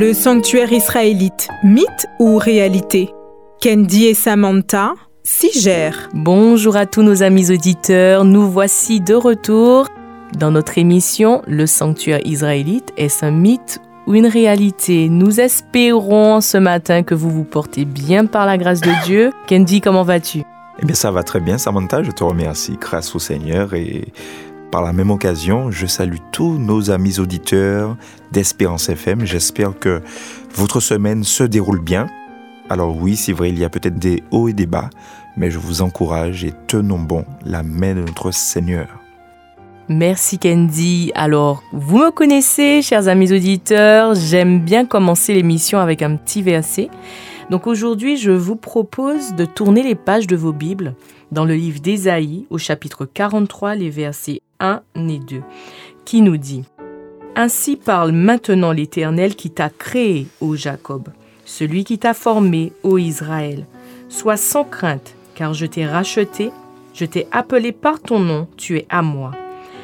Le sanctuaire israélite, mythe ou réalité? Candy et Samantha s'y gèrent. Bonjour à tous nos amis auditeurs, nous voici de retour dans notre émission Le sanctuaire israélite, est-ce un mythe ou une réalité? Nous espérons ce matin que vous vous portez bien par la grâce de Dieu. Candy, comment vas-tu? Eh bien ça va très bien Samantha, je te remercie. Grâce au Seigneur et par la même occasion, je salue tous nos amis auditeurs d'Espérance FM. J'espère que votre semaine se déroule bien. Alors oui, c'est vrai, il y a peut-être des hauts et des bas, mais je vous encourage et tenons bon la main de notre Seigneur. Merci Candy. Alors, vous me connaissez, chers amis auditeurs, j'aime bien commencer l'émission avec un petit verset. Donc aujourd'hui, je vous propose de tourner les pages de vos Bibles dans le livre d'Ésaïe au chapitre 43, les versets 1 et 2, qui nous dit Ainsi parle maintenant l'Éternel qui t'a créé, ô Jacob, celui qui t'a formé, ô Israël. Sois sans crainte, car je t'ai racheté, je t'ai appelé par ton nom, tu es à moi.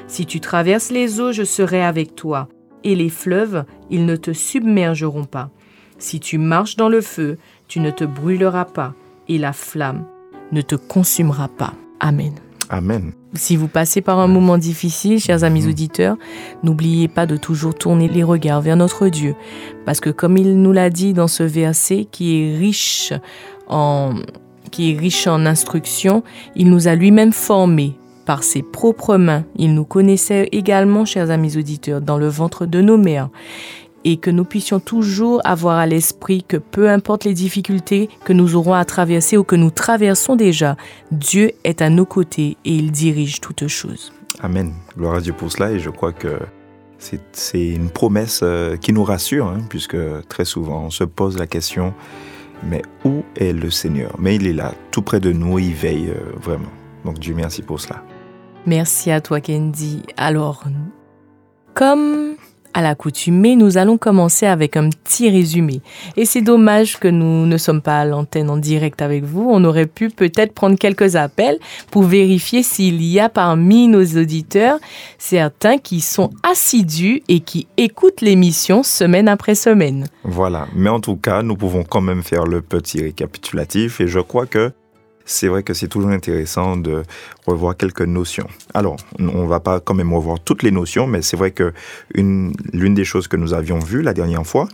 Si tu traverses les eaux, je serai avec toi, et les fleuves, ils ne te submergeront pas. Si tu marches dans le feu, tu ne te brûleras pas, et la flamme ne te consumera pas. Amen. Amen. Si vous passez par un moment difficile, chers amis Mhm. auditeurs, n'oubliez pas de toujours tourner les regards vers notre Dieu. Parce que comme il nous l'a dit dans ce verset qui est riche en, qui est riche en instructions, il nous a lui-même formés par ses propres mains. Il nous connaissait également, chers amis auditeurs, dans le ventre de nos mères. Et que nous puissions toujours avoir à l'esprit que peu importe les difficultés que nous aurons à traverser ou que nous traversons déjà, Dieu est à nos côtés et il dirige toutes choses. Amen. Gloire à Dieu pour cela et je crois que c'est une promesse euh, qui nous rassure, hein, puisque très souvent on se pose la question, mais où est le Seigneur? Mais il est là, tout près de nous, il veille euh, vraiment. Donc Dieu merci pour cela. Merci à toi, Candy. Alors, comme à l'accoutumée, nous allons commencer avec un petit résumé. Et c'est dommage que nous ne sommes pas à l'antenne en direct avec vous. On aurait pu peut-être prendre quelques appels pour vérifier s'il y a parmi nos auditeurs certains qui sont assidus et qui écoutent l'émission semaine après semaine. Voilà. Mais en tout cas, nous pouvons quand même faire le petit récapitulatif et je crois que c'est vrai que c'est toujours intéressant de revoir quelques notions. Alors, on va pas quand même revoir toutes les notions, mais c'est vrai que une, l'une des choses que nous avions vues la dernière fois,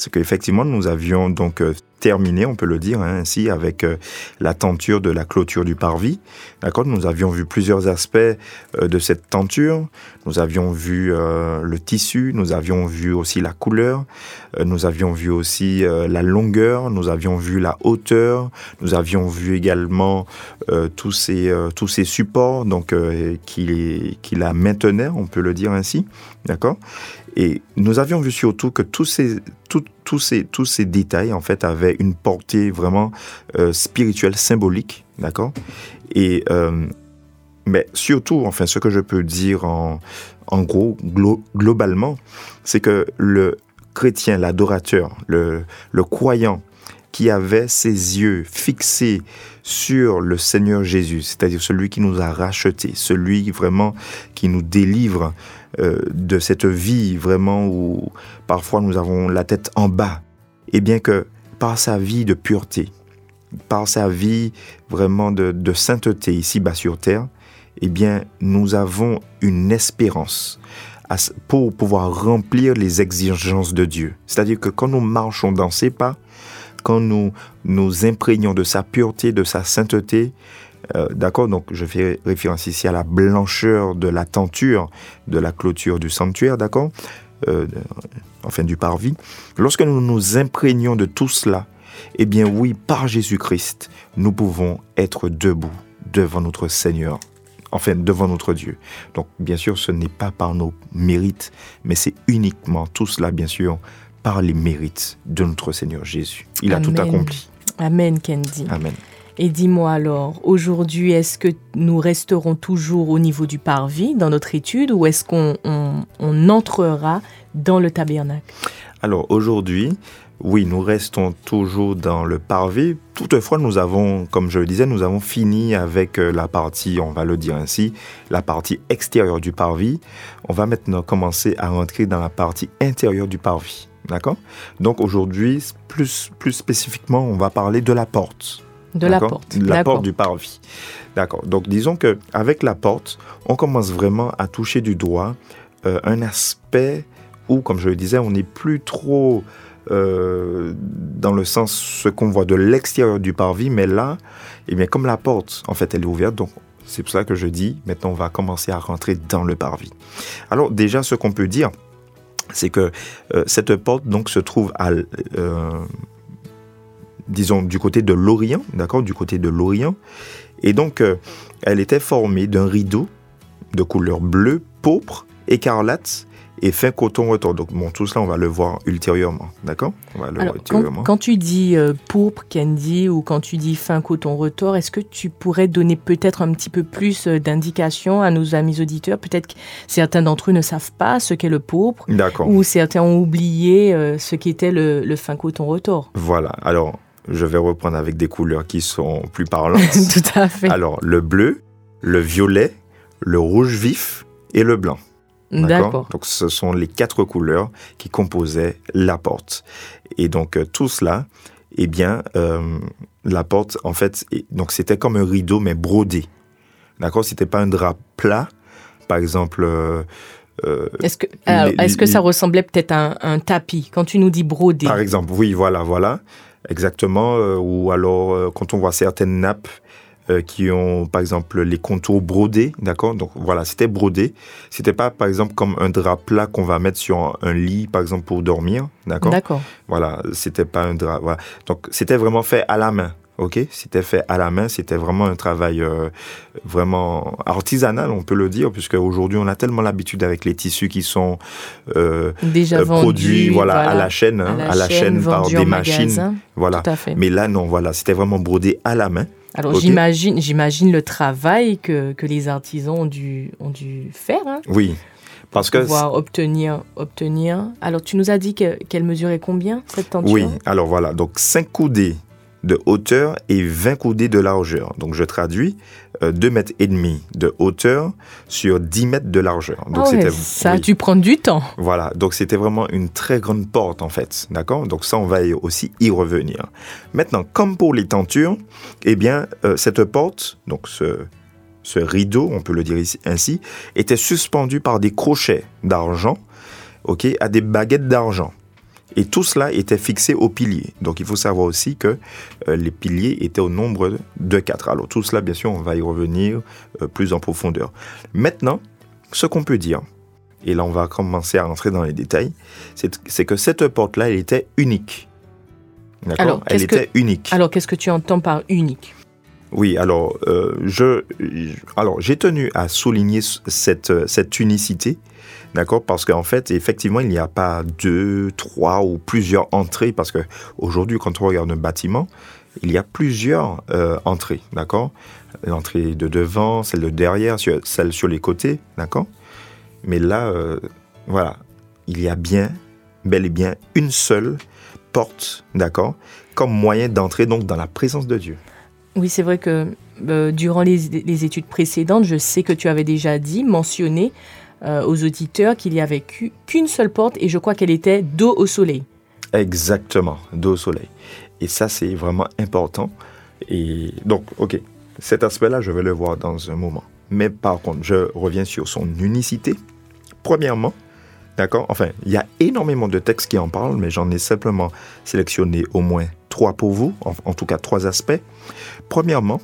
c'est qu'effectivement, nous avions donc euh, terminé, on peut le dire hein, ainsi, avec euh, la tenture de la clôture du parvis. D'accord? Nous avions vu plusieurs aspects euh, de cette tenture. Nous avions vu le tissu, nous avions vu aussi la couleur, nous avions vu aussi la longueur, nous avions vu la hauteur, nous avions vu également tous, ces, tous ces supports donc, qui, qui la maintenaient, on peut le dire ainsi. D'accord? Et nous avions vu surtout que tous ces, tout- tous ces, tous ces détails, en fait, avaient une portée vraiment euh, spirituelle, symbolique. D'accord? Et. euh, mais surtout, enfin, ce que je peux dire en, en gros, glo- globalement, c'est que le chrétien, l'adorateur, le, le croyant qui avait ses yeux fixés sur le Seigneur Jésus, c'est-à-dire celui qui nous a rachetés, celui vraiment qui nous délivre de cette vie vraiment où parfois nous avons la tête en bas, et bien que par sa vie de pureté, par sa vie vraiment de, de sainteté ici-bas sur terre, eh bien, nous avons une espérance pour pouvoir remplir les exigences de Dieu. C'est-à-dire que quand nous marchons dans ses pas, quand nous nous imprégnons de sa pureté, de sa sainteté, euh, d'accord, donc je fais référence ici à la blancheur de la tenture de la clôture du sanctuaire, d'accord, euh, enfin du parvis. Lorsque nous nous imprégnons de tout cela, eh bien oui, par Jésus-Christ, nous pouvons être debout devant notre Seigneur, enfin devant notre Dieu. Donc bien sûr, ce n'est pas par nos mérites, mais c'est uniquement tout cela, bien sûr, par les mérites de notre Seigneur Jésus. Il a tout accompli. Amen, Candy. Amen. Et dis-moi alors, aujourd'hui, est-ce que nous resterons toujours au niveau du parvis dans notre étude ou est-ce qu'on on- on entrera dans le tabernacle? Alors aujourd'hui, oui, nous restons toujours dans le parvis. Toutefois, nous avons, comme je le disais, nous avons fini avec euh, la partie, on va le dire ainsi, la partie extérieure du parvis. On va maintenant commencer à rentrer dans la partie intérieure du parvis. D'accord? Donc aujourd'hui, plus, plus spécifiquement, on va parler de la porte. De la porte. La porte du parvis. D'accord. Donc disons que avec la porte, on commence vraiment à toucher du doigt euh, un aspect où, comme je le disais, on n'est plus trop euh, dans le sens ce qu'on voit de l'extérieur du parvis, mais là, eh bien, comme la porte, en fait, elle est ouverte, donc c'est pour ça que je dis, maintenant, on va commencer à rentrer dans le parvis. Alors déjà, ce qu'on peut dire, c'est que euh, cette porte donc se trouve à disons, du côté de l'Orient, d'accord, du côté de l'Orient. Et donc, euh, elle était formée d'un rideau de couleur bleue, pourpre, écarlate et fin coton retour. Donc, bon, tout cela, on va le voir ultérieurement, d'accord? Quand, tu dis euh, pourpre, Candy, ou quand tu dis fin coton retort, est-ce que tu pourrais donner peut-être un petit peu plus euh, d'indications à nos amis auditeurs? Peut-être que certains d'entre eux ne savent pas ce qu'est le pourpre, ou certains ont oublié ce qu'était le, le fin coton retort. Voilà, alors je vais reprendre avec des couleurs qui sont plus parlantes. Tout à fait. Alors, le bleu, le violet, le rouge vif et le blanc. D'accord. Donc, ce sont les quatre couleurs qui composaient la porte. Et donc, euh, tout cela, eh bien, euh, la porte, en fait, donc c'était comme un rideau, mais brodé. D'accord? C'était pas un drap plat. Par exemple, euh, est-ce que, est que ça ressemblait peut-être à un, tapis? Quand tu nous dis brodé Par exemple, oui, voilà, voilà. Exactement. Euh, ou alors, euh, quand on voit certaines nappes euh, qui ont, par exemple, les contours brodés, d'accord? Donc voilà, c'était brodé. C'était pas, par exemple, comme un drap plat qu'on va mettre sur un lit, par exemple, pour dormir, d'accord? D'accord. Voilà, c'était pas un drap. Voilà. Donc c'était vraiment fait à la main. Ok, c'était fait à la main, c'était vraiment un travail euh, vraiment artisanal, on peut le dire, puisque aujourd'hui on a tellement l'habitude avec les tissus qui sont euh, déjà euh, produits, voilà, à la chaîne, hein, à la, chaîne, par des machines, voilà. Mais là non, voilà, c'était vraiment brodé à la main. Alors j'imagine, j'imagine le travail que, que, les artisans ont dû, ont dû faire. Hein, oui. Parce pour pouvoir obtenir, obtenir. Alors, tu nous as dit qu'elle mesurait combien, cette tenture Oui, alors voilà, donc 5 coudées de hauteur et 20 coudées de largeur. Donc je traduis euh, 2 mètres et demi de hauteur sur 10 mètres de largeur. Donc ah c'était ça a dû prendre du temps. Voilà, donc c'était vraiment une très grande porte en fait, d'accord? Donc ça on va aussi y revenir. Maintenant, comme pour les tentures, eh bien euh, cette porte, donc ce ce rideau, on peut le dire ainsi, était suspendu par des crochets d'argent, ok, à des baguettes d'argent. Et tout cela était fixé aux piliers. Donc il faut savoir aussi que euh, les piliers étaient au nombre de quatre. Alors tout cela, bien sûr, on va y revenir euh, plus en profondeur. Maintenant, ce qu'on peut dire, et là on va commencer à rentrer dans les détails, c'est que cette porte-là, elle était unique. D'accord? Elle était unique. Alors qu'est-ce que tu entends par unique? Oui, alors euh, je, alors j'ai tenu à souligner cette, cette unicité D'accord Parce qu'en fait, effectivement, il n'y a pas deux, trois ou plusieurs entrées. Parce que aujourd'hui, quand on regarde un bâtiment, il y a plusieurs euh, entrées. D'accord L'entrée de devant, celle de derrière, celle sur les côtés. D'accord Mais là, euh, voilà, il y a bien, bel et bien, une seule porte. D'accord Comme moyen d'entrer donc dans la présence de Dieu. Oui, c'est vrai que euh, durant les, études précédentes, je sais que tu avais déjà dit, mentionné euh, aux auditeurs qu'il n'y avait qu'une seule porte et je crois qu'elle était dos au soleil. Exactement, dos au soleil. Et ça, c'est vraiment important. Et donc, ok, cet aspect-là, je vais le voir dans un moment. Mais par contre, je reviens sur son unicité. Premièrement, d'accord, enfin, il y a énormément de textes qui en parlent, mais j'en ai simplement sélectionné au moins trois pour vous, en tout cas trois aspects. Premièrement,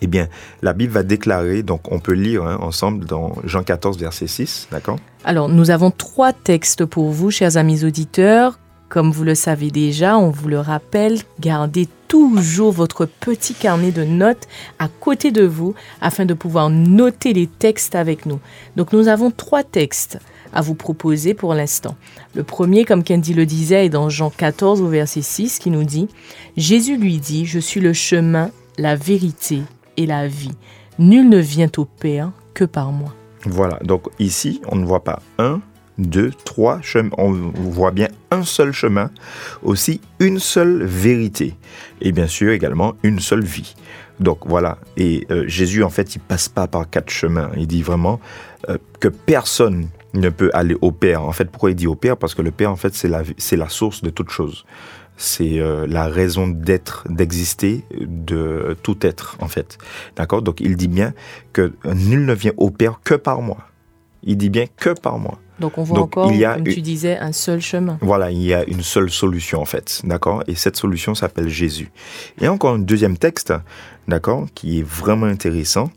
eh bien, la Bible va déclarer, donc on peut lire hein, ensemble dans Jean 14, verset 6, d'accord? Alors, nous avons trois textes pour vous, chers amis auditeurs. Comme vous le savez déjà, on vous le rappelle, gardez toujours votre petit carnet de notes à côté de vous afin de pouvoir noter les textes avec nous. Donc nous avons trois textes à vous proposer pour l'instant. Le premier, comme Candy le disait, est dans Jean 14 au verset 6 qui nous dit, Jésus lui dit, Je suis le chemin, la vérité et la vie. Nul ne vient au Père que par moi. Voilà, donc ici, on ne voit pas un, deux, trois chemins, on voit bien un seul chemin, aussi une seule vérité, et bien sûr également une seule vie. Donc voilà, et euh, Jésus en fait, il passe pas par quatre chemins, il dit vraiment euh, que personne ne peut aller au Père. En fait, pourquoi il dit au Père? Parce que le Père, en fait, c'est la, c'est la source de toute chose. C'est euh, la raison d'être, d'exister de tout être, en fait. D'accord? Donc, il dit bien que nul ne vient au Père que par moi. Il dit bien que par moi. Donc on voit encore, comme tu disais, un seul chemin. Voilà, il y a une seule solution en fait, d'accord? Et cette solution s'appelle Jésus. Et encore un deuxième texte, d'accord, qui est vraiment intéressant.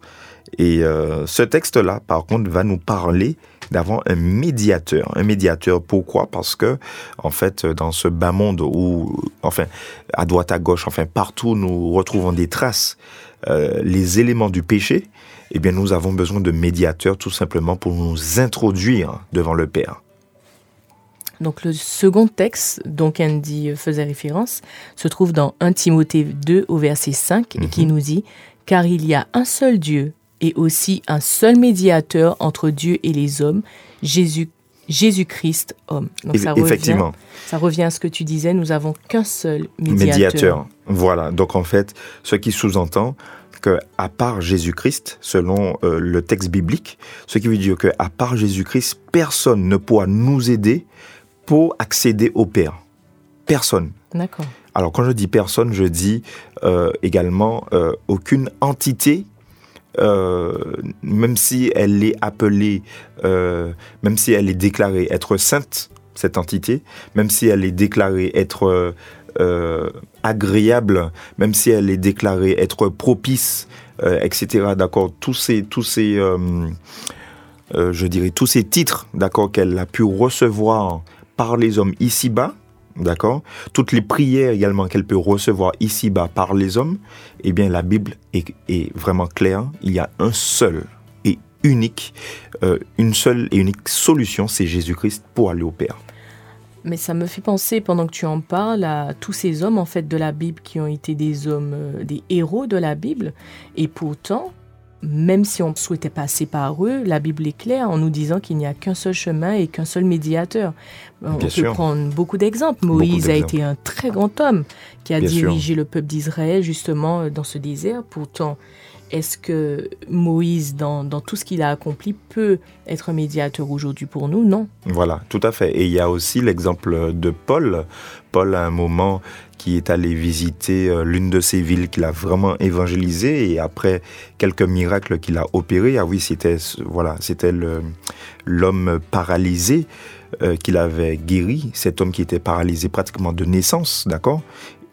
Et euh, ce texte-là, par contre, va nous parler d'avoir un médiateur. Un médiateur, pourquoi? Parce que, en fait, dans ce bas monde où, enfin, à droite, à gauche, enfin, partout, nous retrouvons des traces, euh, les éléments du péché, eh bien, nous avons besoin de médiateurs tout simplement pour nous introduire devant le Père. Donc le second texte dont Andy faisait référence se trouve dans 1 Timothée 2 au verset 5 et qui mhm. nous dit Car il y a un seul Dieu et aussi un seul médiateur entre Dieu et les hommes, Jésus Jésus-Christ homme. Donc ça Effectivement. Revient, ça revient à ce que tu disais, nous avons qu'un seul médiateur. médiateur. Voilà, donc en fait, ce qui sous-entend que à part Jésus-Christ, selon euh, le texte biblique, ce qui veut dire que à part Jésus-Christ, personne ne pourra nous aider pour accéder au Père. Personne. D'accord. Alors quand je dis personne, je dis euh, également euh, aucune entité même si elle est appelée, même si elle est déclarée être sainte, cette entité, même si elle est déclarée être euh, agréable, même si elle est déclarée être propice, euh, etc. D'accord, tous ces, tous ces, euh, je dirais, tous ces titres, d'accord, qu'elle a pu recevoir par les hommes ici-bas, d'accord, toutes les prières également qu'elle peut recevoir ici-bas par les hommes, eh bien, la Bible est, vraiment claire. Il y a un seul et unique, une seule et unique solution, c'est Jésus-Christ pour aller au Père. Mais ça me fait penser, pendant que tu en parles, à tous ces hommes en fait de la Bible qui ont été des hommes, euh, des héros de la Bible. Et pourtant, même si on souhaitait passer par eux, la Bible est claire en nous disant qu'il n'y a qu'un seul chemin et qu'un seul médiateur. On peut prendre beaucoup d'exemples. Moïse a été un très grand homme qui a dirigé le peuple d'Israël justement euh, dans ce désert. Pourtant, est-ce que Moïse, dans, tout ce qu'il a accompli, peut être médiateur aujourd'hui pour nous? Non. Voilà, tout à fait. Et il y a aussi l'exemple de Paul. Paul, à un moment, qui est allé visiter euh, l'une de ces villes qu'il a vraiment évangélisé et après quelques miracles qu'il a opérés, ah oui, c'était voilà, c'était l'homme paralysé euh, qu'il avait guéri, cet homme qui était paralysé pratiquement de naissance, d'accord?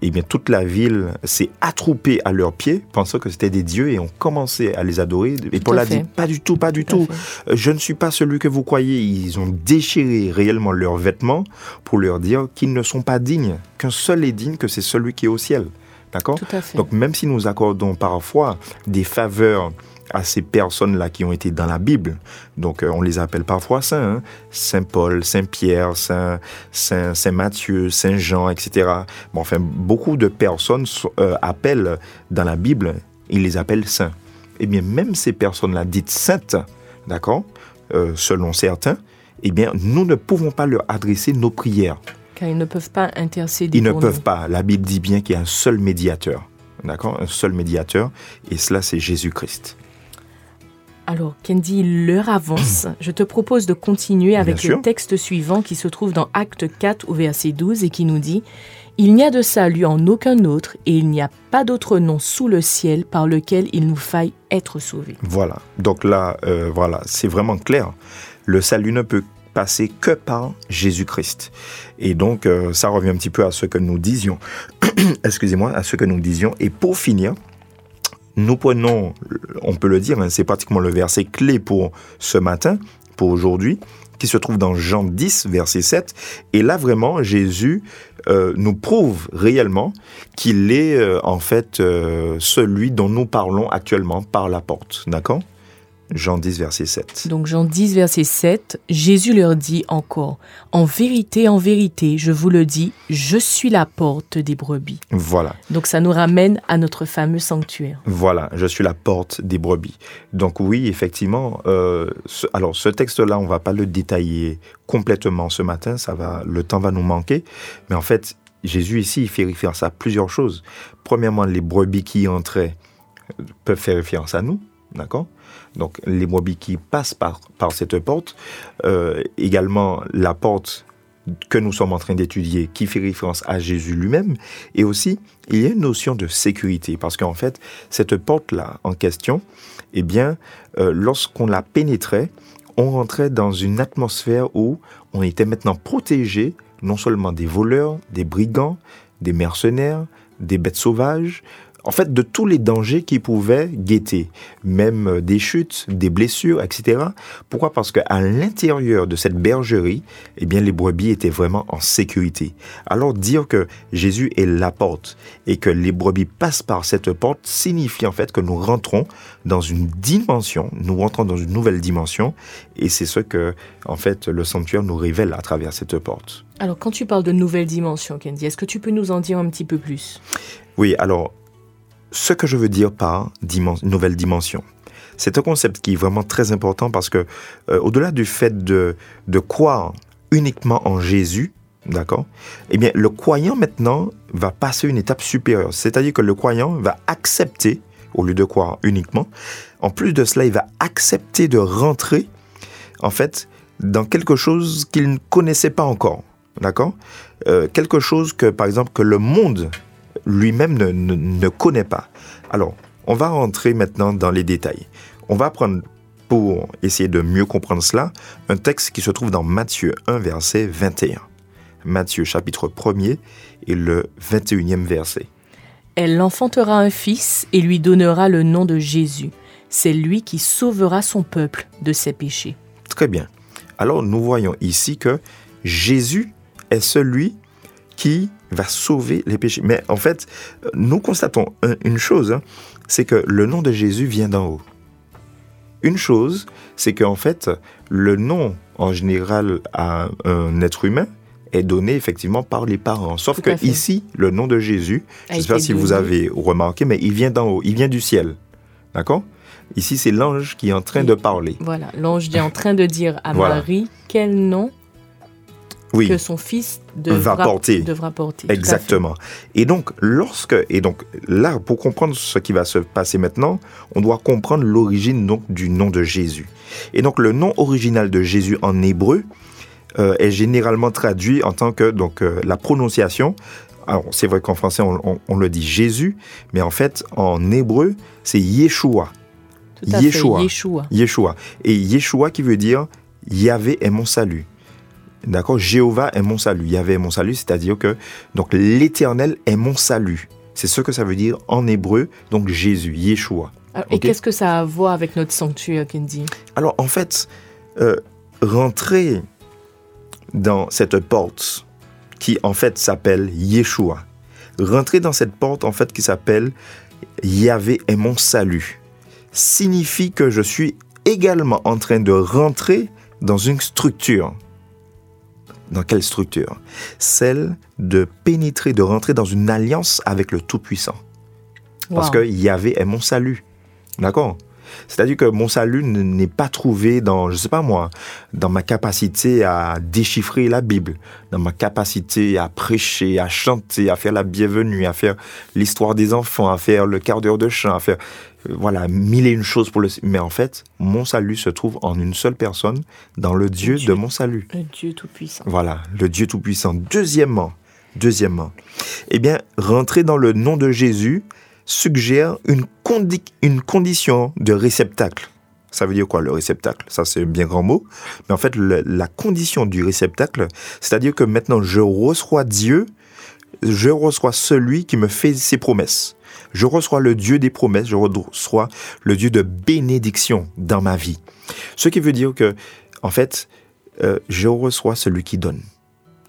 Eh bien, toute la ville s'est attroupée à leurs pieds, pensant que c'était des dieux, et ont commencé à les adorer. Et Paul a dit, pas du tout, pas du tout. Euh, je ne suis pas celui que vous croyez. Ils ont déchiré réellement leurs vêtements pour leur dire qu'ils ne sont pas dignes, qu'un seul est digne, que c'est celui qui est au ciel. D'accord? Donc, même si nous accordons parfois des faveurs à ces personnes-là qui ont été dans la Bible. Donc, euh, on les appelle parfois saints. Hein. Saint Paul, Saint Pierre, Saint, Saint, Saint, Matthieu, Saint Jean, etc. Bon, enfin, beaucoup de personnes euh, appellent dans la Bible, ils les appellent saints. Eh bien, même ces personnes-là dites saintes, d'accord, euh, selon certains, eh bien, nous ne pouvons pas leur adresser nos prières. Car ils ne peuvent pas intercéder. Ils ne peuvent pas. La Bible dit bien qu'il y a un seul médiateur. D'accord Un seul médiateur. Et cela, c'est Jésus-Christ. Alors, Kendi, l'heure avance. Je te propose de continuer avec le texte suivant qui se trouve dans Acte 4 au verset 12 et qui nous dit Il n'y a de salut en aucun autre et il n'y a pas d'autre nom sous le ciel par lequel il nous faille être sauvés. Voilà. Donc là, euh, voilà, c'est vraiment clair. Le salut ne peut passer que par Jésus-Christ. Et donc, euh, ça revient un petit peu à ce que nous disions. Excusez-moi, à ce que nous disions. Et pour finir, nous prenons, on peut le dire, hein, c'est pratiquement le verset clé pour ce matin, pour aujourd'hui, qui se trouve dans Jean 10, verset 7. Et là, vraiment, Jésus euh, nous prouve réellement qu'il est euh, en fait euh, celui dont nous parlons actuellement par la porte. D'accord? Jean 10, verset 7. Donc Jean 10, verset 7, Jésus leur dit encore, En vérité, en vérité, je vous le dis, je suis la porte des brebis. Voilà. Donc ça nous ramène à notre fameux sanctuaire. Voilà, je suis la porte des brebis. Donc oui, effectivement, euh, alors ce texte-là, on va pas le détailler complètement ce matin, ça va, le temps va nous manquer, mais en fait, Jésus ici, il fait référence à plusieurs choses. Premièrement, les brebis qui entraient peuvent faire référence à nous, d'accord? Donc les qui passent par, par cette porte, euh, également la porte que nous sommes en train d'étudier qui fait référence à Jésus lui-même, et aussi il y a une notion de sécurité, parce qu'en fait, cette porte-là en question, eh bien, euh, lorsqu'on la pénétrait, on rentrait dans une atmosphère où on était maintenant protégé non seulement des voleurs, des brigands, des mercenaires, des bêtes sauvages, en fait, de tous les dangers qui pouvaient guetter, même euh, des chutes, des blessures, etc. Pourquoi? Parce qu'à l'intérieur de cette bergerie, eh bien, les brebis étaient vraiment en sécurité. Alors, dire que Jésus est la porte et que les brebis passent par cette porte signifie en fait que nous rentrons dans une dimension, nous rentrons dans une nouvelle dimension, et c'est ce que, en fait, le sanctuaire nous révèle à travers cette porte. Alors, quand tu parles de nouvelle dimension, Kendi, est-ce que tu peux nous en dire un petit peu plus? Oui, alors, ce que je veux dire par nouvelle dimension. C'est un concept qui est vraiment très important parce que, euh, au-delà du fait de, de croire uniquement en Jésus, d'accord Eh bien, le croyant maintenant va passer une étape supérieure. C'est-à-dire que le croyant va accepter, au lieu de croire uniquement, en plus de cela, il va accepter de rentrer, en fait, dans quelque chose qu'il ne connaissait pas encore. D'accord euh, Quelque chose que, par exemple, que le monde lui-même ne, connaît pas. Alors, on va rentrer maintenant dans les détails. On va prendre, pour essayer de mieux comprendre cela, un texte qui se trouve dans Matthieu 1, verset 21. Matthieu chapitre 1er et le 21e verset. Elle enfantera un fils et lui donnera le nom de Jésus. C'est lui qui sauvera son peuple de ses péchés. Très bien. Alors nous voyons ici que Jésus est celui qui va sauver les péchés. Mais en fait, nous constatons une chose, hein, c'est que le nom de Jésus vient d'en haut. Une chose, c'est qu'en fait, le nom en général à un être humain est donné effectivement par les parents. Sauf que ici, le nom de Jésus, je ne sais pas si vous avez remarqué, mais il vient d'en haut, il vient du ciel. D'accord? Ici, c'est l'ange qui est en train de parler. Voilà, l'ange est en train de dire à Marie quel nom que son fils devra, porter. devra porter. Exactement. Et donc, lorsque, et donc là, pour comprendre ce qui va se passer maintenant, on doit comprendre l'origine donc du nom de Jésus. Et donc, le nom original de Jésus en hébreu euh, est généralement traduit en tant que donc euh, la prononciation. Alors, c'est vrai qu'en français on, on, le dit Jésus, mais en fait, en hébreu, c'est Yeshua. Tout à Yeshua. Fait, Yeshua. Yeshua. Et Yeshua qui veut dire Yahvé est mon salut. D'accord Jéhovah est mon salut. Yahvé est mon salut, c'est-à-dire que donc l'Éternel est mon salut. C'est ce que ça veut dire en hébreu, donc Jésus, Yeshua. et qu'est-ce que ça a à voir avec notre sanctuaire, Kendi Alors en fait, euh, rentrer dans cette porte qui en fait s'appelle Yeshua, rentrer dans cette porte en fait qui s'appelle Yahvé est mon salut, signifie que je suis également en train de rentrer dans une structure dans quelle structure? Celle de pénétrer, de rentrer dans une alliance avec le Tout-Puissant. Parce que Yahvé est mon salut. D'accord? C'est-à-dire que mon salut n'est pas trouvé dans, je sais pas moi, dans ma capacité à déchiffrer la Bible, dans ma capacité à prêcher, à chanter, à faire la bienvenue, à faire l'histoire des enfants, à faire le quart d'heure de chant, à faire voilà, mille et une choses pour le... Mais en fait, mon salut se trouve en une seule personne, dans le Dieu, de mon salut. Le Dieu Tout-Puissant. Voilà, le Dieu Tout-Puissant. Deuxièmement, deuxièmement, eh bien, rentrer dans le nom de Jésus suggère une, condition de réceptacle. Ça veut dire quoi le réceptacle? Ça c'est un bien grand mot. Mais en fait, la condition du réceptacle, c'est-à-dire que maintenant je reçois Dieu, je reçois celui qui me fait ses promesses. Je reçois le Dieu des promesses, je reçois le Dieu de bénédiction dans ma vie. Ce qui veut dire que, en fait, euh, je reçois celui qui donne.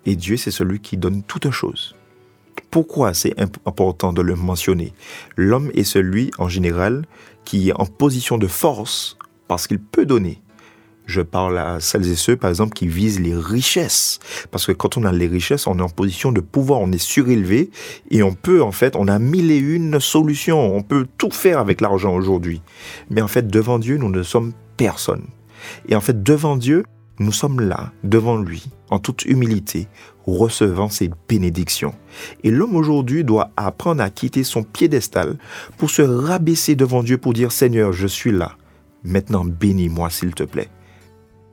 Et Dieu, c'est celui qui donne toutes choses. Pourquoi c'est important de le mentionner L'homme est celui, en général, qui est en position de force parce qu'il peut donner. Je parle à celles et ceux, par exemple, qui visent les richesses. Parce que quand on a les richesses, on est en position de pouvoir, on est surélevé et on peut, en fait, on a mille et une solutions. On peut tout faire avec l'argent aujourd'hui. Mais en fait, devant Dieu, nous ne sommes personne. Et en fait, devant Dieu, nous sommes là, devant lui, en toute humilité, recevant ses bénédictions. Et l'homme aujourd'hui doit apprendre à quitter son piédestal pour se rabaisser devant Dieu pour dire Seigneur, je suis là Maintenant, bénis-moi, s'il te plaît.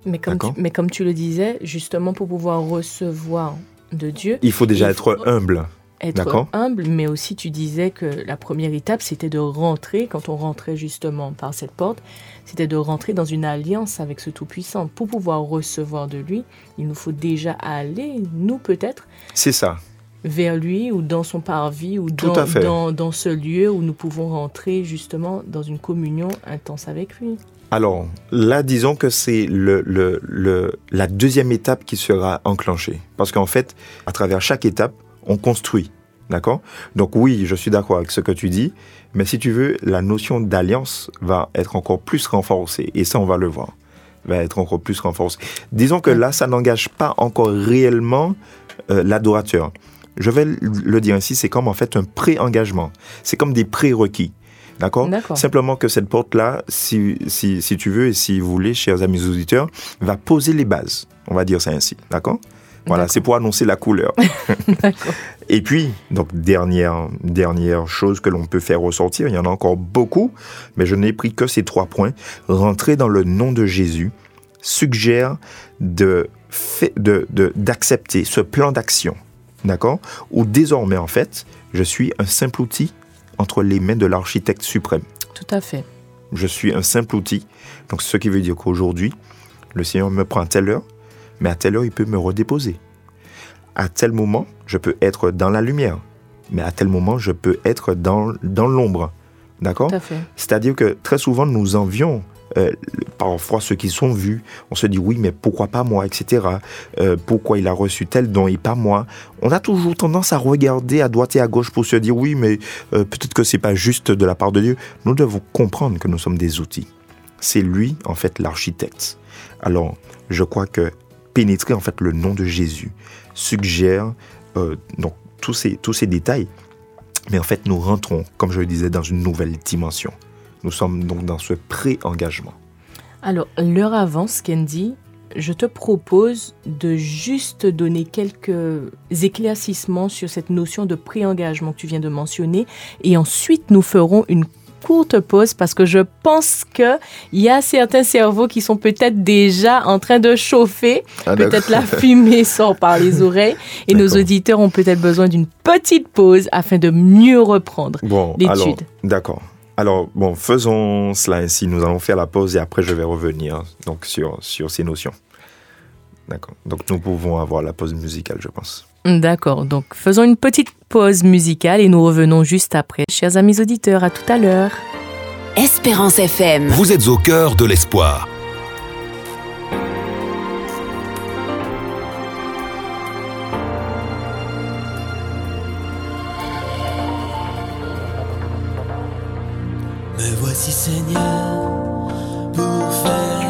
Mais comme, tu, D'accord. mais comme tu le disais, justement pour pouvoir recevoir de Dieu, Il faut déjà Il faut- être humble. Être humble, mais aussi tu disais que la première étape, c'était de rentrer, quand on rentrait justement par cette porte, c'était de rentrer dans une alliance avec ce Tout-Puissant. Pour pouvoir recevoir de lui, il nous faut déjà aller, nous peut-être, C'est ça. vers lui ou dans son parvis ou dans, dans ce lieu où nous pouvons rentrer justement dans une communion intense avec lui. Alors, là, disons que c'est le, le, le- la deuxième étape qui sera enclenchée. Parce qu'en fait, à travers chaque étape, on construit. D'accord? Donc oui, je suis d'accord avec ce que tu dis, mais si tu veux, la notion d'alliance va être encore plus renforcée. Et ça, on va le voir. Va être encore plus renforcée. Disons que là, ça n'engage pas encore réellement euh, l'adorateur. Je vais le dire ainsi, c'est comme en fait un pré-engagement. C'est comme des prérequis. D'accord. Simplement que cette porte-là, si, si, si tu veux et si vous voulez, chers amis auditeurs, va poser les bases. On va dire ça ainsi. D'accord? Voilà, c'est pour annoncer la couleur. Et puis, donc, dernière, dernière chose que l'on peut faire ressortir, il y en a encore beaucoup, mais je n'ai pris que ces trois points. Rentrer dans le nom de Jésus suggère de fait- de- de- d'accepter ce plan d'action, d'accord? Où désormais, en fait, je suis un simple outil entre les mains de l'architecte suprême. Tout à fait. Je suis un simple outil. Donc, ce qui veut dire qu'aujourd'hui, le Seigneur me prend à telle heure, mais à telle heure, il peut me redéposer. À tel moment, je peux être dans la lumière, mais à tel moment, je peux être dans, dans l'ombre. D'accord? C'est-à-dire que très souvent, nous envions euh, parfois ceux qui sont vus. On se dit oui, mais pourquoi pas moi, etc. Euh, pourquoi il a reçu tel don et pas moi? On a toujours tendance à regarder à droite et à gauche pour se dire oui, mais euh, peut-être que c'est pas juste de la part de Dieu. Nous devons comprendre que nous sommes des outils. C'est lui, en fait, l'architecte. Alors, je crois que pénétrer, en fait, le nom de Jésus suggère euh, donc, tous, ces, tous ces détails. Mais en fait, nous rentrons, comme je le disais, dans une nouvelle dimension. Nous sommes donc dans ce pré-engagement. Alors, l'heure avance, Candy. Je te propose de juste donner quelques éclaircissements sur cette notion de pré-engagement que tu viens de mentionner. Et ensuite, nous ferons une courte pause parce que je pense qu'il y a certains cerveaux qui sont peut-être déjà en train de chauffer. Ah, Peut-être la fumée sort par les oreilles. Et nos auditeurs ont peut-être besoin d'une petite pause afin de mieux reprendre. Bon, L'étude. d'accord. Alors, bon, faisons cela ainsi. Nous allons faire la pause et après, je vais revenir donc, sur, sur ces notions. D'accord. Donc, nous pouvons avoir la pause musicale, je pense. D'accord, donc faisons une petite pause musicale et nous revenons juste après. Chers amis auditeurs, à tout à l'heure. Espérance FM. Vous êtes au cœur de l'espoir. Me voici Seigneur pour faire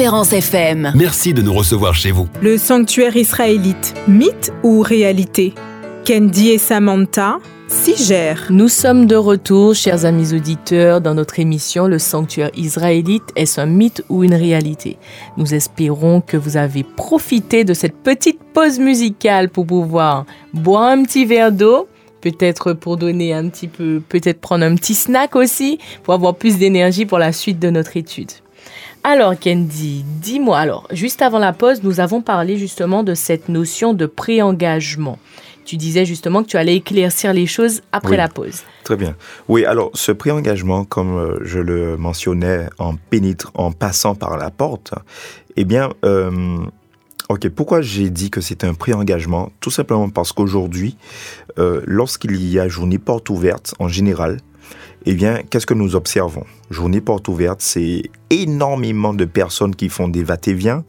Espérance FM. Merci de nous recevoir chez vous. Le sanctuaire israélite, mythe ou réalité? Kendi et Samantha s'y gèrent. Nous sommes de retour, chers amis auditeurs, dans notre émission Le sanctuaire israélite, est-ce un mythe ou une réalité? Nous espérons que vous avez profité de cette petite pause musicale pour pouvoir boire un petit verre d'eau, peut-être pour donner un petit peu, peut-être prendre un petit snack aussi, pour avoir plus d'énergie pour la suite de notre étude. Alors Candy, dis-moi, alors juste avant la pause, nous avons parlé justement de cette notion de pré-engagement. Tu disais justement que tu allais éclaircir les choses après Oui. la pause. Très bien. Oui, alors ce pré-engagement, comme euh, je le mentionnais en pénétre, en passant par la porte, eh bien, euh, ok, pourquoi j'ai dit que c'est un pré-engagement? Tout simplement parce qu'aujourd'hui, euh, lorsqu'il y a journée porte ouverte en général, eh bien, qu'est-ce que nous observons? Journée porte ouverte, c'est énormément de personnes qui font des va-et-vient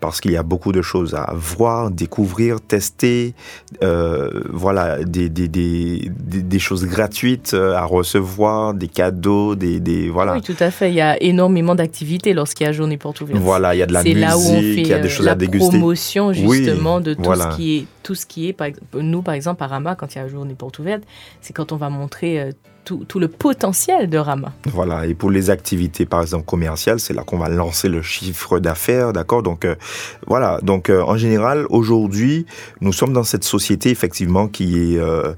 parce qu'il y a beaucoup de choses à voir, découvrir, tester, euh, voilà, des, des, des, des, des choses gratuites euh, à recevoir, des cadeaux, des, voilà. Oui, tout à fait. Il y a énormément d'activités lorsqu'il y a journée porte ouverte. Voilà, il y a de la musique, là où on fait il y a des euh, choses la à déguster. promotion Oui, justement de tout voilà. ce qui est tout ce qui est par nous par exemple à Rama quand il y a journée porte ouverte, c'est quand on va montrer tout, le potentiel de Rama. Voilà, et pour les activités, par exemple, commerciales, c'est là qu'on va lancer le chiffre d'affaires, d'accord? Donc, euh, voilà. Donc, euh, en général, aujourd'hui, nous sommes dans cette société, effectivement, qui euh,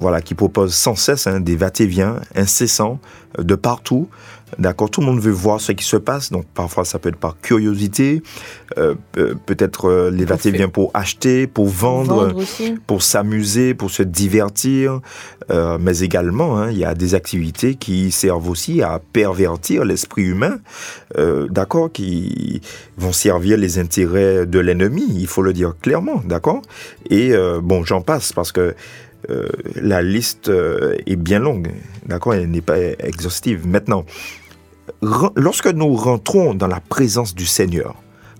voilà, qui propose sans cesse hein, des va-et-vient incessants de partout. D'accord, tout le monde veut voir ce qui se passe, donc parfois ça peut être par curiosité, euh, peut-être euh, les Pour acheter, pour vendre, pour s'amuser, pour se divertir, euh, mais également, hein, il y a des activités qui servent aussi à pervertir l'esprit humain, euh, d'accord, qui vont servir les intérêts de l'ennemi, il faut le dire clairement, d'accord. Et euh, bon, j'en passe parce que euh, la liste euh, est bien longue, d'accord, elle n'est pas exhaustive. Maintenant, lorsque nous rentrons dans la présence du Seigneur,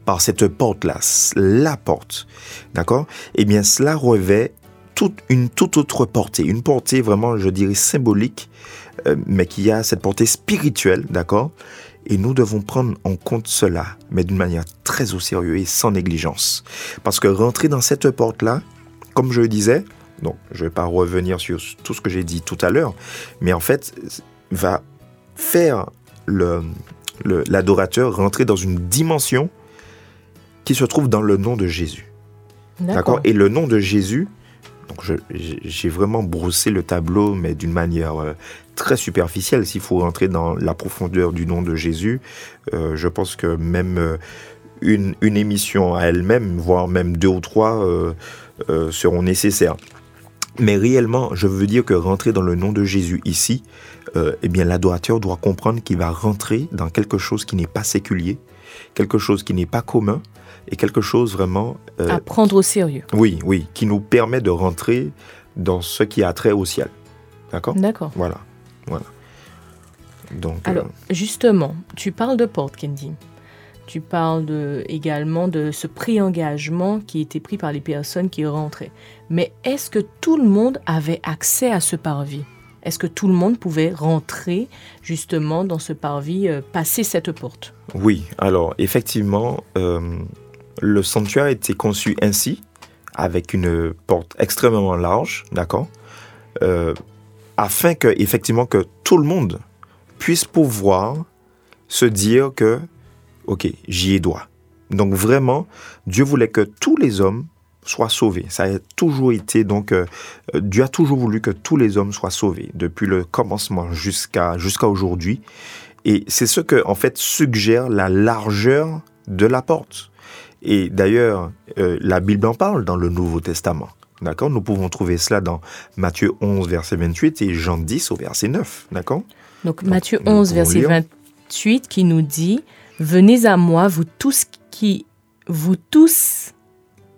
par cette porte-là, la porte, d'accord Eh bien, cela revêt toute, une toute autre portée, une portée vraiment, je dirais, symbolique, euh, mais qui a cette portée spirituelle, d'accord Et nous devons prendre en compte cela, mais d'une manière très au sérieux et sans négligence. Parce que rentrer dans cette porte-là, comme je le disais, donc je ne vais pas revenir sur tout ce que j'ai dit tout à l'heure, mais en fait, va faire le- le- l'adorateur rentrer dans une dimension qui se trouve dans le nom de Jésus. D'accord Et le nom de Jésus, donc j'ai vraiment brossé le tableau, mais d'une manière euh, très superficielle. S'il faut rentrer dans la profondeur du nom de Jésus, euh, je pense que même euh, une, une émission à elle-même, voire même deux ou trois, seront nécessaires. Mais réellement, je veux dire que rentrer dans le nom de Jésus ici, euh, eh bien, l'adorateur doit comprendre qu'il va rentrer dans quelque chose qui n'est pas séculier, quelque chose qui n'est pas commun, et quelque chose vraiment euh, À prendre au sérieux. oui, oui, qui nous permet de rentrer dans ce qui a trait au ciel. D'accord? D'accord. Voilà, voilà. Donc, euh, Alors, justement, tu parles de porte, Candy. Tu parles également de ce pré-engagement qui était pris par les personnes qui rentraient. Mais est-ce que tout le monde avait accès à ce parvis? Est-ce que tout le monde pouvait rentrer justement dans ce parvis, euh, passer cette porte? Oui, alors effectivement, euh, le sanctuaire a été conçu ainsi, avec une porte extrêmement large, d'accord? Euh, Afin que, effectivement, que tout le monde puisse pouvoir se dire que, ok, j'y ai droit. Donc vraiment, Dieu voulait que tous les hommes soient sauvés. Ça a toujours été, donc, euh, euh, Dieu a toujours voulu que tous les hommes soient sauvés, depuis le commencement jusqu'à jusqu'à aujourd'hui. Et c'est ce que, en fait, suggère la largeur de la porte. Et d'ailleurs, euh, la Bible en parle dans le Nouveau Testament. D'accord? Nous pouvons trouver cela dans Matthieu 11, verset 28 et Jean 10 au verset 9. D'accord? Donc Matthieu nous 11, pouvons verset lire. 28, qui nous dit Venez à moi, vous tous qui vous tous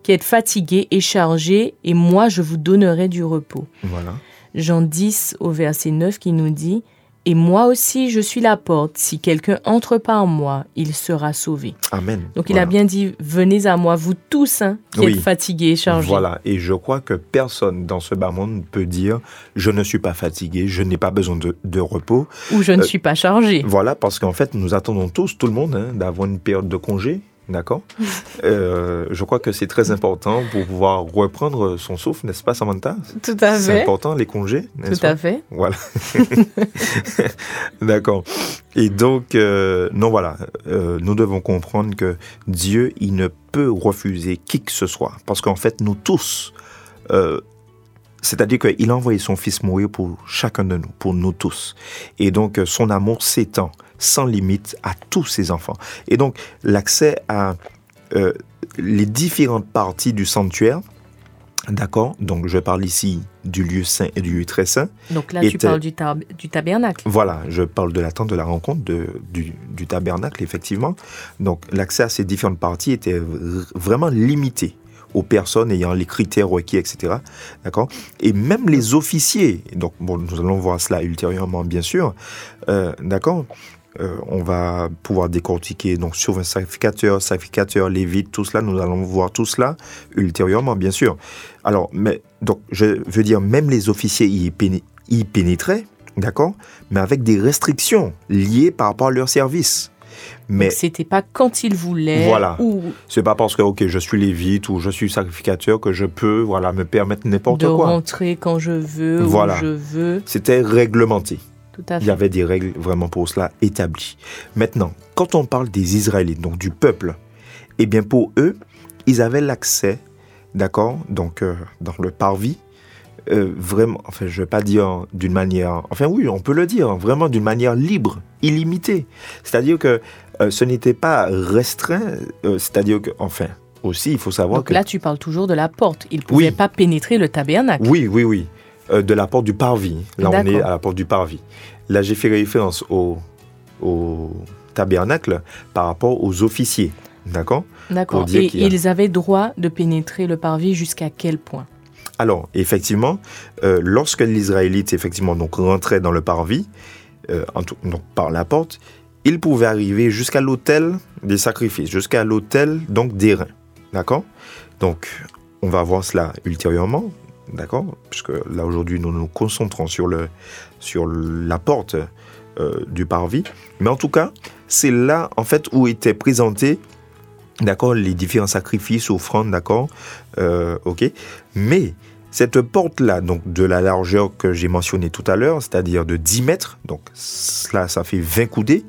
qui êtes fatigués et chargés, et moi je vous donnerai du repos. Voilà. Jean 10 au verset 9 qui nous dit Et moi aussi, je suis la porte. Si quelqu'un entre par moi, il sera sauvé. Amen. Donc il a bien dit, venez à moi, vous tous hein, qui Oui. êtes fatigués et chargés. Voilà, et je crois que personne dans ce bas monde peut dire je ne suis pas fatigué, je n'ai pas besoin de, de repos. Ou je ne Euh, suis pas chargé. Voilà, parce qu'en fait, nous attendons tous, tout le monde, hein, d'avoir une période de congé, d'accord Euh, Je crois que c'est très important pour pouvoir reprendre son souffle, n'est-ce pas, Samantha? Tout à C'est fait. important, les congés, n'est-ce Tout à fait. Voilà. D'accord. Et donc, euh, non, voilà, euh, nous devons comprendre que Dieu, il ne peut refuser qui que ce soit. Parce qu'en fait, nous tous, euh, c'est-à-dire qu'il a envoyé son Fils mourir pour chacun de nous, pour nous tous. Et donc, euh, son amour s'étend sans limite à tous ses enfants. Et donc, l'accès à euh, les différentes parties du sanctuaire, d'accord Donc, je parle ici du lieu saint et du lieu très saint. Donc là, Et tu parles du, tab- du tabernacle. Voilà, je parle de la tente de la rencontre, de, du, du tabernacle, effectivement. Donc, l'accès à ces différentes parties était vraiment limité aux personnes ayant les critères requis, etc. D'accord? Et même les officiers, donc, bon, nous allons voir cela ultérieurement, bien sûr. Euh, D'accord? Euh, on va pouvoir décortiquer donc sur un sacrificateur, sacrificateur, lévite, tout cela, nous allons voir tout cela ultérieurement, bien sûr. Alors, mais donc, je veux dire, même les officiers y, y pénétraient, d'accord, mais avec des restrictions liées par rapport à leur service. Mais c'était pas quand il voulait. Voilà. Ou c'est pas parce que ok, je suis lévite ou je suis sacrificateur que je peux, voilà, me permettre n'importe de quoi. rentrer quand je veux, Voilà. où je veux. C'était réglementé. Tout à Il y fait. avait des règles vraiment pour cela établies. Maintenant, quand on parle des Israélites, donc du peuple, eh bien pour eux, ils avaient l'accès, d'accord, donc euh, dans le parvis, euh, vraiment, enfin je ne vais pas dire d'une manière, enfin oui, on peut le dire, vraiment d'une manière libre, illimitée. C'est-à-dire que euh, ce n'était pas restreint, euh, c'est-à-dire que, enfin, aussi, il faut savoir Donc que... là, tu parles toujours de la porte. Il ne pouvait Oui. pas pénétrer le tabernacle. Oui, oui, oui. De la porte du parvis. Là, on est à la porte du parvis. Là, j'ai fait référence au, au tabernacle par rapport aux officiers. D'accord? D'accord. Et a- ils avaient droit de pénétrer le parvis jusqu'à quel point? Alors, effectivement, euh, lorsque donc, rentrait dans le parvis, euh, par la porte, il pouvait arriver jusqu'à l'autel des sacrifices, jusqu'à l'autel des reins. D'accord? Donc, on va voir cela ultérieurement. D'accord? Puisque là, aujourd'hui, nous nous concentrons sur, la porte euh, du parvis. Mais en tout cas, c'est là, en fait, où étaient présentés, d'accord, les différents sacrifices, offrandes, d'accord Euh, Ok mais cette porte-là, donc de la largeur que j'ai mentionnée tout à l'heure, c'est-à-dire de 10 mètres, donc cela, ça fait 20 coudées,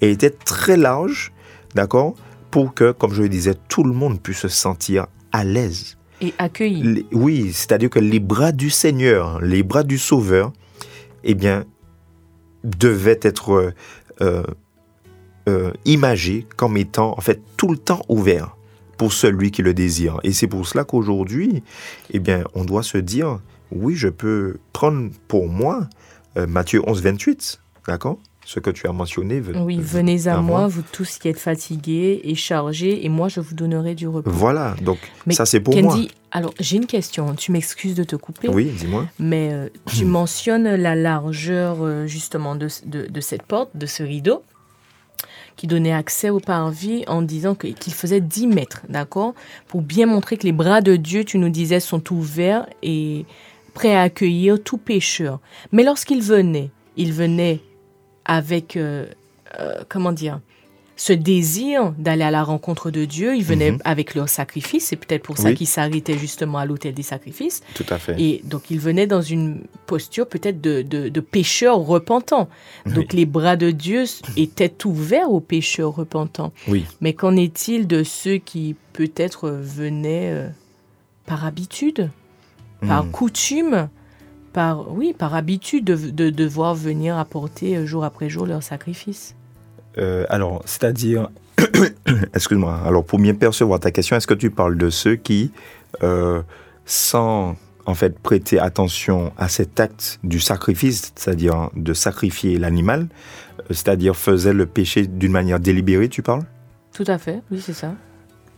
et était très large, d'accord, pour que, comme je le disais, tout le monde puisse se sentir à l'aise. Et accueilli. Les- oui, c'est-à-dire que les bras du Seigneur, les bras du Sauveur, eh bien, devaient être euh, euh, euh, imagés comme étant, en fait, tout le temps ouverts pour celui qui le désire. Et c'est pour cela qu'aujourd'hui, eh bien, on doit se dire, oui, je peux prendre pour moi euh, Matthieu 11, 28, d'accord? Ce que tu as mentionné. Oui, ve- venez à à moi, moi. vous tous qui êtes fatigués et chargés, et moi je vous donnerai du repos. Voilà, donc Mais ça c'est pour moi. Candy, alors j'ai une question. Tu m'excuses de te couper, Oui, dis-moi. mais euh, tu mentionnes la largeur euh, justement de, de- de cette porte, de ce rideau, qui donnait accès au parvis en disant qu'il faisait 10 mètres, d'accord Pour bien montrer que les bras de Dieu, tu nous disais, sont ouverts et prêts à accueillir tout pécheur. Mais lorsqu'il venait, il venait avec, euh, euh, comment dire, ce désir d'aller à la rencontre de Dieu. Il venait Mhm. avec leur sacrifice. C'est peut-être pour ça Oui. qu'il s'arrêtait justement à l'autel des sacrifices. Tout à fait. Et donc, il venait dans une posture peut-être de, de, de pécheur repentant. Donc, les bras de Dieu étaient ouverts aux pécheurs repentants. Oui. Mais qu'en est-il de ceux qui peut-être venaient euh, par habitude, par Hmm. coutume, par, oui, par habitude de, de devoir venir apporter euh, jour après jour leur sacrifice? Euh, alors, c'est-à-dire, excuse-moi, alors pour bien percevoir ta question, est-ce que tu parles de ceux qui, euh, sans en fait prêter attention à cet acte du sacrifice, c'est-à-dire de sacrifier l'animal, euh, c'est-à-dire faisaient le péché d'une manière délibérée, tu parles? Tout à fait, oui, c'est ça.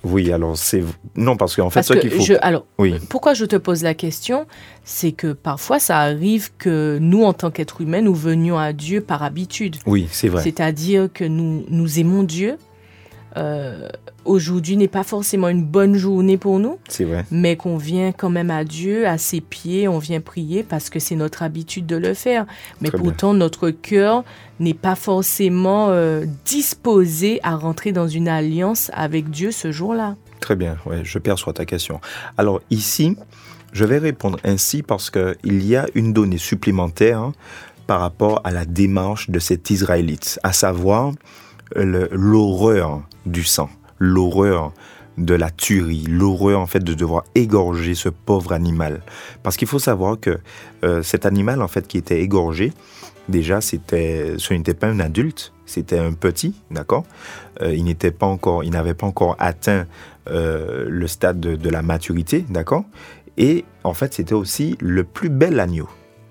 Oui, alors c'est non parce qu'en fait Parce ce qu'il faut. je, alors, Oui, pourquoi je te pose la question? C'est que parfois ça arrive que nous, en tant qu'êtres humains, nous venions à Dieu par habitude. oui, c'est vrai. C'est-à-dire que nous, nous aimons Dieu. Euh, Aujourd'hui n'est pas forcément une bonne journée pour nous, C'est vrai. mais qu'on vient quand même à Dieu, à ses pieds, on vient prier parce que c'est notre habitude de le faire. Mais Très bien. pourtant, notre cœur n'est pas forcément euh, disposé à rentrer dans une alliance avec Dieu ce jour-là. Très bien, ouais, je perçois ta question. Alors ici, je vais répondre ainsi parce qu'il y a une donnée supplémentaire hein, par rapport à la démarche de cet Israélite, à savoir l'horreur du sang, l'horreur de la tuerie, l'horreur en fait de devoir égorger ce pauvre animal. Parce qu'il faut savoir que euh, cet animal en fait qui était égorgé, déjà c'était, ce n'était pas un adulte, c'était un petit, d'accord? Euh, il n'était pas encore, il n'avait pas encore atteint euh, le stade de, de la maturité, d'accord? Et en fait, c'était aussi le plus bel agneau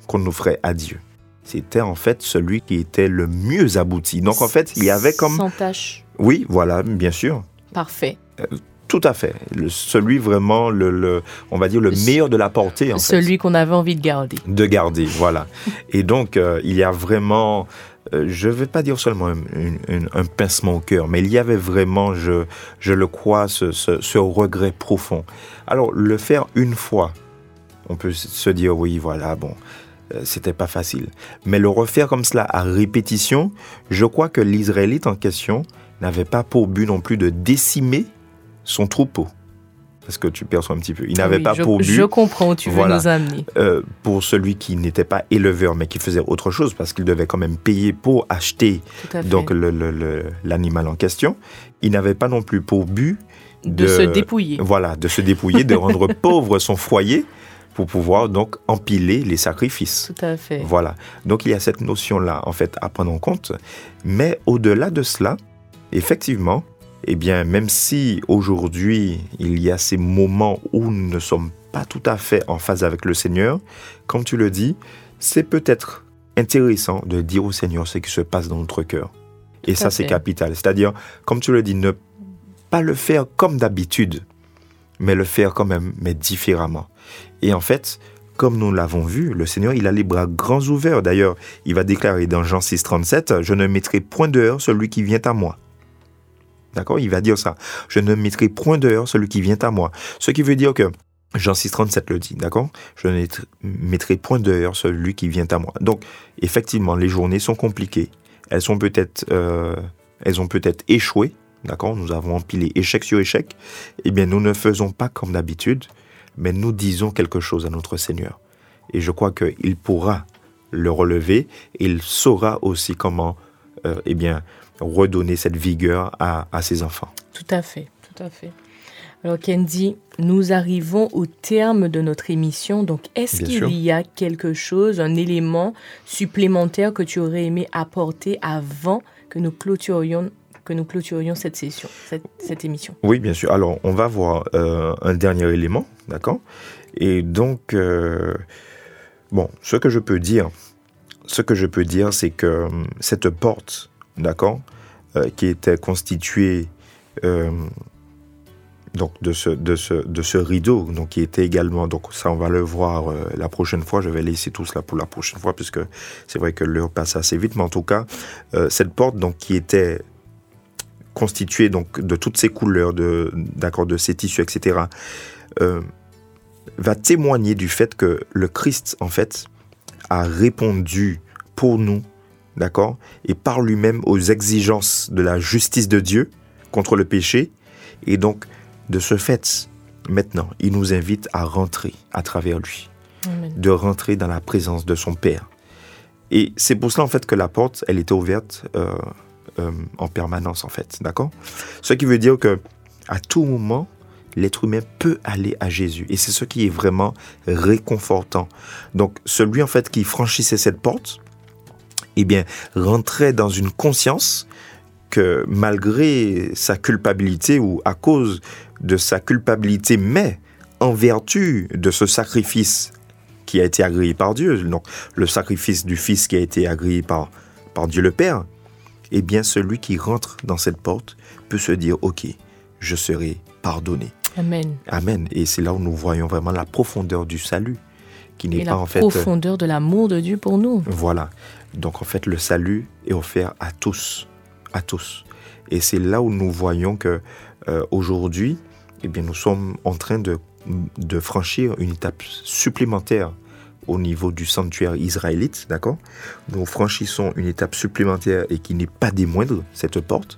qu'on offrait à Dieu. C'était en fait celui qui était le mieux abouti. Donc en fait, il y avait comme... Sans tâche. Oui, voilà, bien sûr. Parfait. Tout à fait. Le- celui vraiment, le, le- on va dire, le meilleur de la portée, en fait Celui qu'on avait envie de garder. de garder, voilà. Et donc, euh, il y a vraiment, euh, je ne vais pas dire seulement un, pincement au cœur, mais il y avait vraiment, je, je le crois, ce, ce- ce regret profond. Alors, le faire une fois, on peut se dire, oui, voilà, bon, euh, c'était pas facile. Mais le refaire comme cela à répétition, je crois que l'Israélite en question n'avait pas pour but non plus de décimer son troupeau. Parce que tu perçois un petit peu. Il n'avait Oui, pas je, pour but Je comprends tu veux Voilà. nous amener. euh, pour celui qui n'était pas éleveur mais qui faisait autre chose parce qu'il devait quand même payer pour acheter donc l'animal en question. Il n'avait pas non plus pour but de, de- se dépouiller. voilà de se dépouiller, de rendre pauvre son foyer pour pouvoir donc empiler les sacrifices. Tout à fait. Voilà. Donc il y a cette notion là en fait à prendre en compte. Mais au-delà de cela, effectivement, eh bien même si aujourd'hui il y a ces moments où nous ne sommes pas tout à fait en phase avec le Seigneur, comme tu le dis, c'est peut-être intéressant de dire au Seigneur ce qui se passe dans notre cœur. Et ça c'est capital. C'est-à-dire, comme tu le dis, ne pas le faire comme d'habitude, mais le faire quand même, mais différemment. Et en fait, comme nous l'avons vu, le Seigneur, il a les bras grands ouverts. D'ailleurs, il va déclarer dans Jean 6, 37, Je ne mettrai point dehors celui qui vient à moi. D'accord Il va dire ça. Je ne mettrai point dehors celui qui vient à moi. Ce qui veut dire que Jean 6, 37 le dit, d'accord Je ne mettrai point dehors celui qui vient à moi. Donc, effectivement, les journées sont compliquées. Elles sont peut-être, euh, elles ont peut-être échoué, d'accord? Nous avons empilé échec sur échec. Eh bien, nous ne faisons pas comme d'habitude, mais nous disons quelque chose à notre Seigneur. Et je crois qu'il pourra le relever. Et il saura aussi comment, euh, eh bien, redonner cette vigueur à, à ses enfants. Tout à fait, tout à fait. Alors Candy, nous arrivons au terme de notre émission. Donc, est-ce qu'il y a quelque chose, un élément supplémentaire que tu aurais aimé apporter avant que nous clôturions, que nous clôturions cette session, cette, émission. Oui, bien sûr. Alors, on va voir euh, un dernier élément, d'accord? Et donc, euh, bon, ce que je peux dire, ce que je peux dire, c'est que hum, cette porte, d'accord, euh, qui était constituée euh, donc de ce, de, ce, de ce rideau, donc qui était également, donc ça on va le voir euh, la prochaine fois, je vais laisser tout cela pour la prochaine fois, puisque c'est vrai que l'heure passe assez vite, mais en tout cas, euh, cette porte donc qui était constituée donc de toutes ces couleurs, de, d'accord, de ces tissus, etc., euh, va témoigner du fait que le Christ, en fait, a répondu pour nous, d'accord, et par lui-même aux exigences de la justice de Dieu contre le péché. Et donc, de ce fait, maintenant, il nous invite à rentrer à travers lui, Amen. de rentrer dans la présence de son Père. Et c'est pour cela, en fait, que la porte, elle était ouverte euh, euh, en permanence, en fait, d'accord? Ce qui veut dire que à tout moment, l'être humain peut aller à Jésus. Et c'est ce qui est vraiment réconfortant. Donc, celui, en fait, qui franchissait cette porte, eh bien, rentrait dans une conscience que malgré sa culpabilité ou à cause de sa culpabilité, mais en vertu de ce sacrifice qui a été agréé par Dieu, donc le sacrifice du Fils qui a été agréé par, par Dieu le Père, eh bien celui qui rentre dans cette porte peut se dire, ok, je serai pardonné. Amen. Amen. Et c'est là où nous voyons vraiment la profondeur du salut, qui n'est pas la en fait. profondeur de l'amour de Dieu pour nous. Voilà. Donc en fait, le salut est offert à tous, à tous. Et c'est là où nous voyons que euh, aujourd'hui, eh bien, nous sommes en train de, de franchir une étape supplémentaire au niveau du sanctuaire israélite, d'accord? Nous franchissons une étape supplémentaire et qui n'est pas des moindres, cette porte.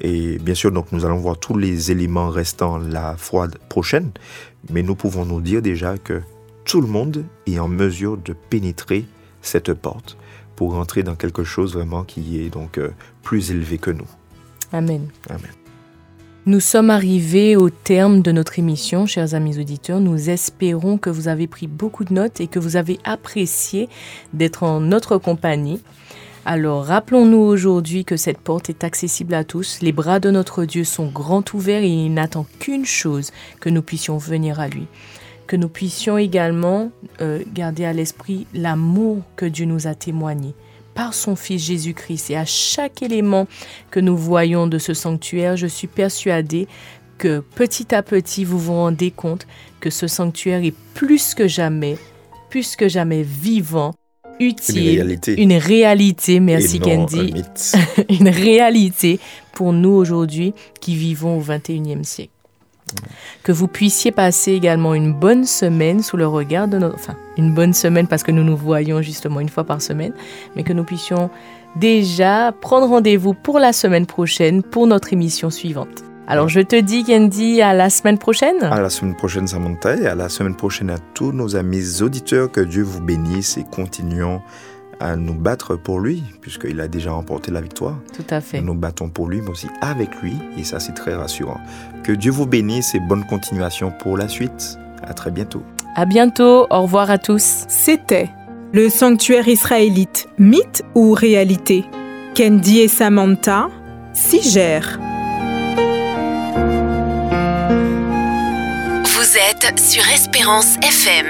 Et bien sûr, donc nous allons voir tous les éléments restants la fois prochaine, mais nous pouvons nous dire déjà que tout le monde est en mesure de pénétrer cette porte pour entrer dans quelque chose vraiment qui est donc euh, plus élevé que nous. Amen. Amen. Nous sommes arrivés au terme de notre émission, chers amis auditeurs. Nous espérons que vous avez pris beaucoup de notes et que vous avez apprécié d'être en notre compagnie. Alors rappelons-nous aujourd'hui que cette porte est accessible à tous. Les bras de notre Dieu sont grands ouverts et il n'attend qu'une chose, que nous puissions venir à lui. Que nous puissions également euh, garder à l'esprit l'amour que Dieu nous a témoigné par son Fils Jésus-Christ. Et à chaque élément que nous voyons de ce sanctuaire, je suis persuadée que petit à petit, vous vous rendez compte que ce sanctuaire est plus que jamais, plus que jamais vivant, utile, Une réalité. une réalité, merci un mythe. une réalité pour nous aujourd'hui qui vivons au 21e siècle. Que vous puissiez passer également une bonne semaine sous le regard de notre... Enfin, une bonne semaine parce que nous nous voyons justement une fois par semaine, mais que nous puissions déjà prendre rendez-vous pour la semaine prochaine pour notre émission suivante. Alors je te dis Candy, à la semaine prochaine. À la semaine prochaine, Samantha, et à la semaine prochaine à tous nos amis auditeurs. Que Dieu vous bénisse et continuons à nous battre pour lui, puisqu'il a déjà remporté la victoire. Tout à fait. Nous nous battons pour lui, mais aussi avec lui, et ça, c'est très rassurant. Que Dieu vous bénisse et bonne continuation pour la suite. À très bientôt. À bientôt, au revoir à tous. C'était le sanctuaire israélite, mythe ou réalité? Candy et Samantha s'y gèrent. Vous êtes sur Espérance FM.